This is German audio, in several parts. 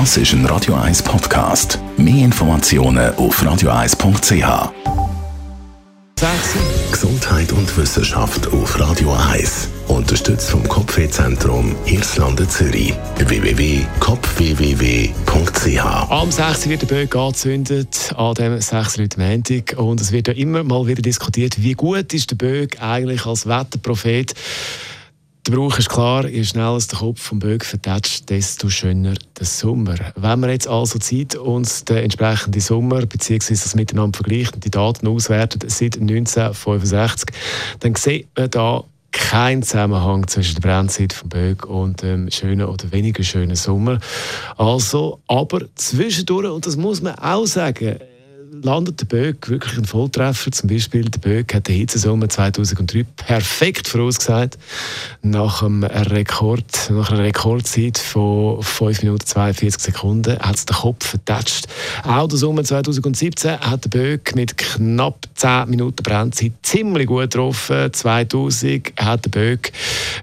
Das ist ein Radio 1 Podcast. Mehr Informationen auf radio1.ch. Gesundheit und Wissenschaft auf Radio 1. Unterstützt vom Kopfwehzentrum Irlande Zürich. www.kopfwww.ch Am 6. wird der Böck angezündet, an dem 6. Leute Montag. Und es wird ja immer mal wieder diskutiert, wie gut ist der Böck eigentlich als Wetterprophet. Der Brauch ist klar, je schneller der Kopf vom Böck vertätscht, desto schöner der Sommer. Wenn wir jetzt also Zeit uns den entsprechenden Sommer bzw. das miteinander vergleichen und die Daten auswerten seit 1965, dann sieht man da keinen Zusammenhang zwischen der Brennzeit vom Böck und dem schönen oder weniger schönen Sommer. Also, aber zwischendurch, und das muss man auch sagen, landet der Böck wirklich ein Volltreffer. Zum Beispiel der Böck hat den Hitzesommer 2003 perfekt vorausgesagt. Nach, einem Rekord, nach einer Rekordzeit von 5 Minuten 42 Sekunden hat es den Kopf vertatscht. Auch der Sommer 2017 hat der Böck mit knapp 10 Minuten Brennzeit ziemlich gut getroffen. 2000 hat der Böck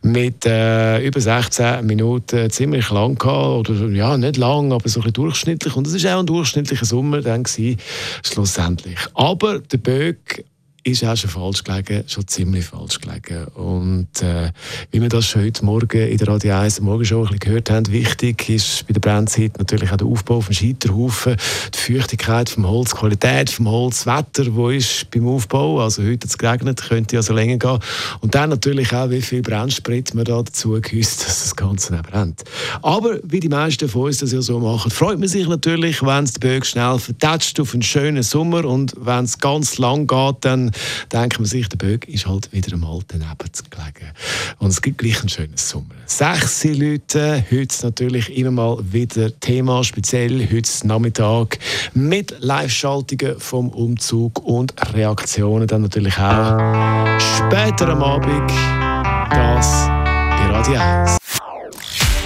mit äh, über 16 Minuten ziemlich lang gehabt. Oder ja, nicht lang, aber so ein bisschen durchschnittlich. Und es war auch ein durchschnittlicher Sommer dann gewesen schlussendlich. Aber der Böck ist auch schon falsch gelegen, schon ziemlich falsch gelegen. Und äh, wie wir das schon heute Morgen in der Radio 1 Morgen schon ein bisschen gehört haben, wichtig ist bei der Brennzeit natürlich auch der Aufbau vom Scheiterhaufen, die Feuchtigkeit vom Holz, die Qualität vom Holz, das Wetter, wo ist beim Aufbau, also heute hat es geregnet, könnte also länger gehen. Und dann natürlich auch, wie viel Brennsprit man da dazu gehüsst, dass das Ganze nicht brennt. Aber wie die meisten von uns das ja so machen, freut man sich natürlich, wenn es der Böck schnell vertätscht auf einen schönen Sommer und wenn es ganz lang geht, dann denkt man sich, der Böck ist halt wieder einmal daneben gelegen. Und es gibt gleich einen schönen Sommer. Sechs Leute, heute natürlich immer mal wieder Thema, speziell heute Nachmittag mit Live-Schaltungen vom Umzug und Reaktionen dann natürlich auch später am Abend. Das bei Radio 1.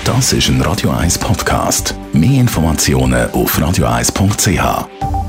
Das ist ein Radio 1 Podcast. Mehr Informationen auf radio1.ch.